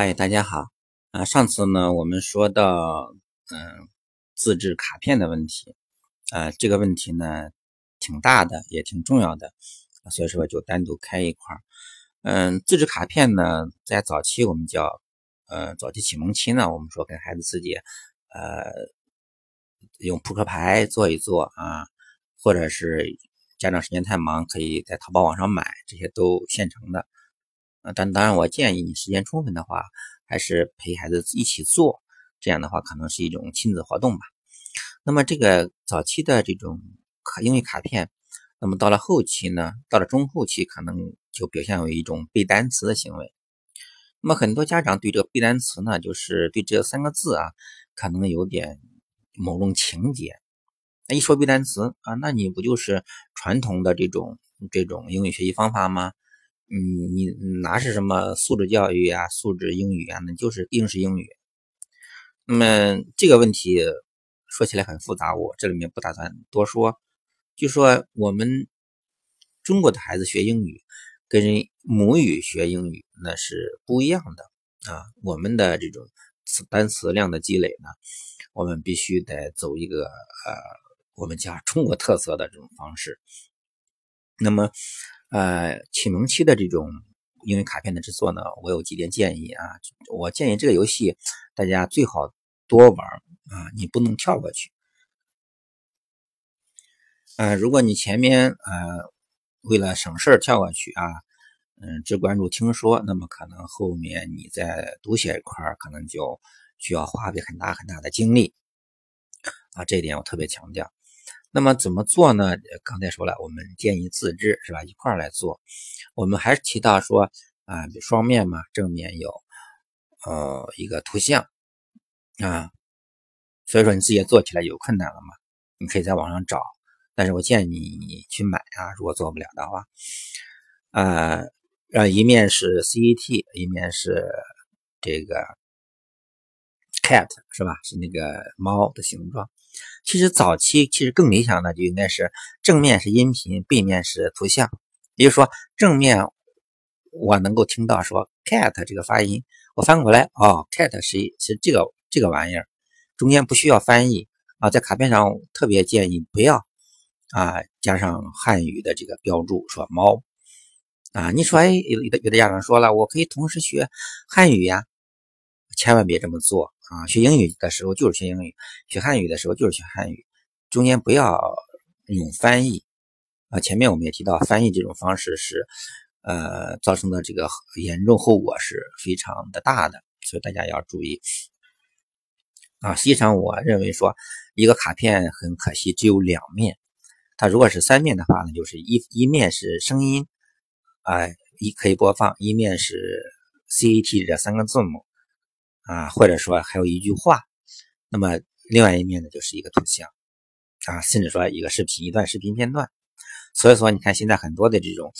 嗨，大家好啊！上次呢，我们说到嗯自制卡片的问题啊，这个问题呢挺大的，也挺重要的，所以说就单独开一块儿。嗯，自制卡片呢，在早期我们叫呃早期启蒙期呢，我们说给孩子自己呃用扑克牌做一做啊，或者是家长时间太忙，可以在淘宝网上买，这些都现成的。但当然，我建议你时间充分的话，还是陪孩子一起做，这样的话可能是一种亲子活动吧。那么这个早期的这种卡英语卡片，那么到了后期呢，到了中后期可能就表现为一种背单词的行为。那么很多家长对这个背单词呢，就是对这三个字啊，可能有点某种情节。那一说背单词啊，那你不就是传统的这种这种英语学习方法吗？嗯，你哪是什么素质教育啊，素质英语啊，那就是应试英语。那么这个问题说起来很复杂，我这里面不打算多说。就说我们中国的孩子学英语，跟人母语学英语那是不一样的啊。我们的这种词单词量的积累呢，我们必须得走一个呃，我们叫中国特色的这种方式。那么。呃，启蒙期的这种英语卡片的制作呢，我有几点建议啊。我建议这个游戏大家最好多玩啊，你不能跳过去。呃，如果你前面呃为了省事跳过去啊，嗯，只关注听说，那么可能后面你在读写一块可能就需要花费很大很大的精力啊，这一点我特别强调。那么怎么做呢？刚才说了，我们建议自制，是吧？一块来做。我们还是提到说啊，双面嘛，正面有呃一个图像啊，所以说你自己做起来有困难了嘛？你可以在网上找，但是我建议你去买啊，如果做不了的话，啊，让一面是 CET，一面是这个 cat，是吧？是那个猫的形状。其实早期其实更理想的就应该是正面是音频，背面是图像。也就是说，正面我能够听到说 cat 这个发音，我翻过来哦，cat 是是这个这个玩意儿，中间不需要翻译啊。在卡片上特别建议不要啊加上汉语的这个标注，说猫啊。你说哎，有的有的家长说了，我可以同时学汉语呀，千万别这么做。啊，学英语的时候就是学英语，学汉语的时候就是学汉语，中间不要用翻译啊。前面我们也提到，翻译这种方式是呃造成的这个严重后果是非常的大的，所以大家要注意啊。实际上，我认为说一个卡片很可惜只有两面，它如果是三面的话呢，就是一一面是声音啊，一可以播放，一面是 CAT 这三个字母。啊，或者说还有一句话，那么另外一面呢，就是一个图像啊，甚至说一个视频，一段视频片段。所以说，你看现在很多的这种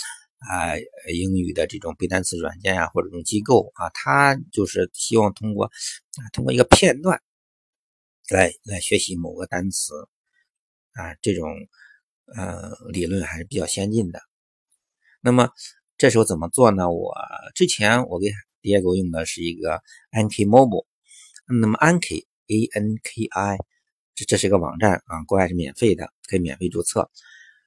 啊英语的这种背单词软件啊，或者这种机构啊，它就是希望通过啊通过一个片段来来学习某个单词啊，这种呃理论还是比较先进的。那么这时候怎么做呢？我之前我给。第二个用的是一个 Anki Mobile，那么 Anki A N K I，这这是一个网站啊，国外是免费的，可以免费注册。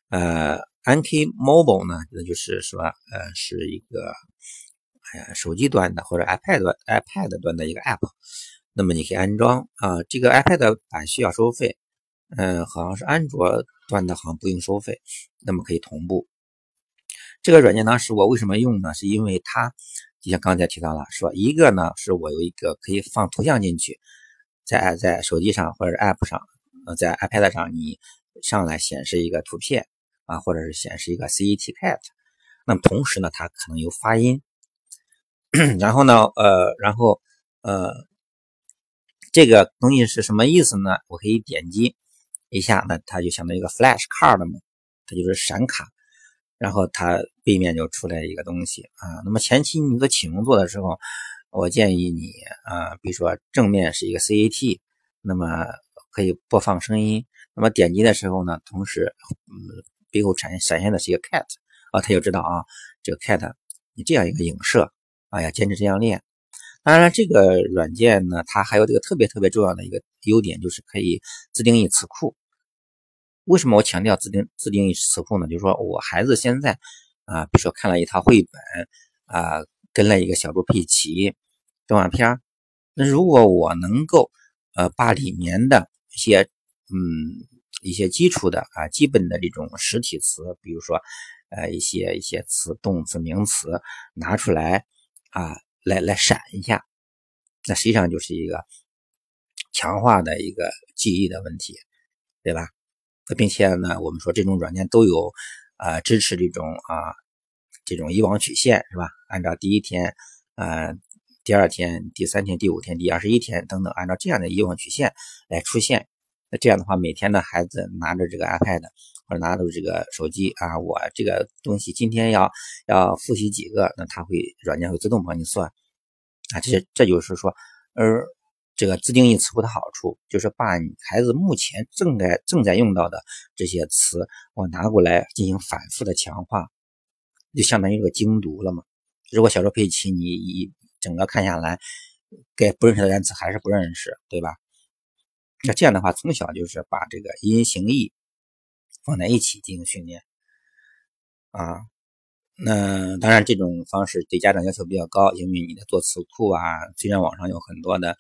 呃，Anki Mobile 呢，那就是说呃是一个呃手机端的或者 iPad 端 iPad 端的一个 App，那么你可以安装啊，这个 iPad 版需要收费，嗯，好像是安卓端的好像不用收费，那么可以同步。这个软件当时我为什么用呢？是因为它。就像刚才提到了，说一个呢是我有一个可以放图像进去，在在手机上或者 App 上，呃，在 iPad 上你上来显示一个图片啊，或者是显示一个 CET cat，那么同时呢，它可能有发音，然后呢，呃，然后呃，这个东西是什么意思呢？我可以点击一下，那它就相当于一个 Flash Card 嘛，它就是闪卡。然后它背面就出来一个东西啊。那么前期你做启蒙做的时候，我建议你啊，比如说正面是一个 CAT，那么可以播放声音。那么点击的时候呢，同时嗯背后闪闪现的是一个 cat 啊，他就知道啊，这个 cat 你这样一个影射啊，要坚持这样练。当然了，这个软件呢，它还有这个特别特别重要的一个优点，就是可以自定义词库。为什么我强调自定自定义词库呢？就是说我孩子现在啊，比如说看了一套绘本啊，跟了一个小猪佩奇动画片那如果我能够呃把里面的一些嗯一些基础的啊基本的这种实体词，比如说呃一些一些词动词名词拿出来啊来来闪一下，那实际上就是一个强化的一个记忆的问题，对吧？并且呢，我们说这种软件都有，呃，支持这种啊，这种遗忘曲线是吧？按照第一天、呃，第二天、第三天、第五天、第二十一天等等，按照这样的遗忘曲线来出现。那这样的话，每天呢，孩子拿着这个 iPad 或者拿着这个手机啊，我这个东西今天要要复习几个，那他会软件会自动帮你算啊。这这就是说，而。这个自定义词库的好处，就是把你孩子目前正在正在用到的这些词，我拿过来进行反复的强化，就相当于一个精读了嘛。如果小猪佩奇你一整个看下来，该不认识的单词还是不认识，对吧？那这样的话，从小就是把这个音形意放在一起进行训练啊。那当然，这种方式对家长要求比较高，因为你的做词库啊，虽然网上有很多的。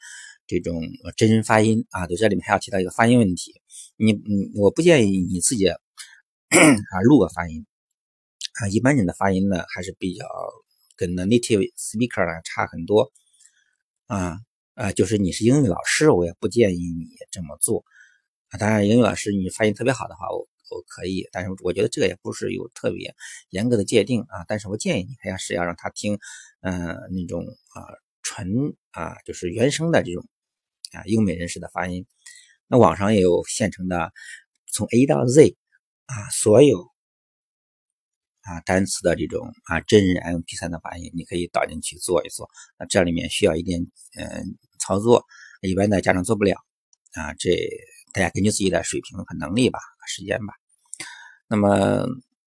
这种真人发音啊，对，这里面还要提到一个发音问题。你，你，我不建议你自己 啊录个发音啊。一般人的发音呢，还是比较跟 native speaker 呢差很多啊啊。就是你是英语老师，我也不建议你这么做啊。当然，英语老师你发音特别好的话，我我可以，但是我觉得这个也不是有特别严格的界定啊。但是我建议你还是要让他听，嗯，那种啊纯啊，就是原声的这种。啊，英美人士的发音，那网上也有现成的，从 A 到 Z 啊，所有啊单词的这种啊真人 MP3 的发音，你可以导进去做一做。那这里面需要一点嗯操作，一般的家长做不了啊。这大家根据自己的水平和能力吧，时间吧。那么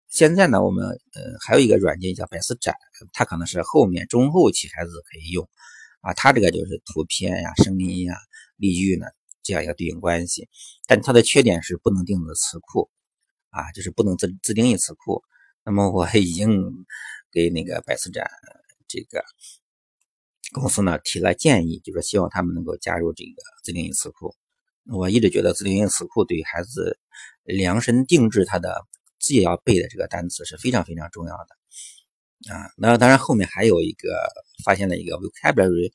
现在呢，我们呃还有一个软件叫百思斩，它可能是后面中后期孩子可以用。啊，它这个就是图片呀、声音呀、例句呢这样一个对应关系，但它的缺点是不能定的词库，啊，就是不能自自定义词库。那么我已经给那个百思展这个公司呢提了建议，就是希望他们能够加入这个自定义词库。我一直觉得自定义词库对孩子量身定制他的自己要背的这个单词是非常非常重要的。啊，那当然后面还有一个发现了一个 vocabulary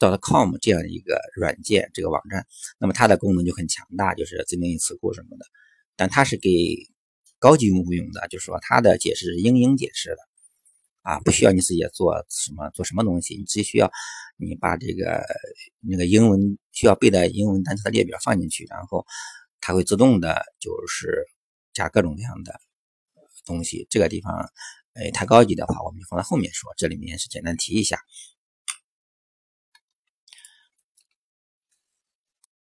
dot com 这样一个软件，这个网站，那么它的功能就很强大，就是自定义词库什么的，但它是给高级用户用的，就是说它的解释是英英解释的，啊，不需要你自己做什么做什么东西，你只需要你把这个那个英文需要背的英文单词的列表放进去，然后它会自动的就是加各种各样的东西，这个地方。哎，太高级的话，我们就放在后面说。这里面是简单提一下。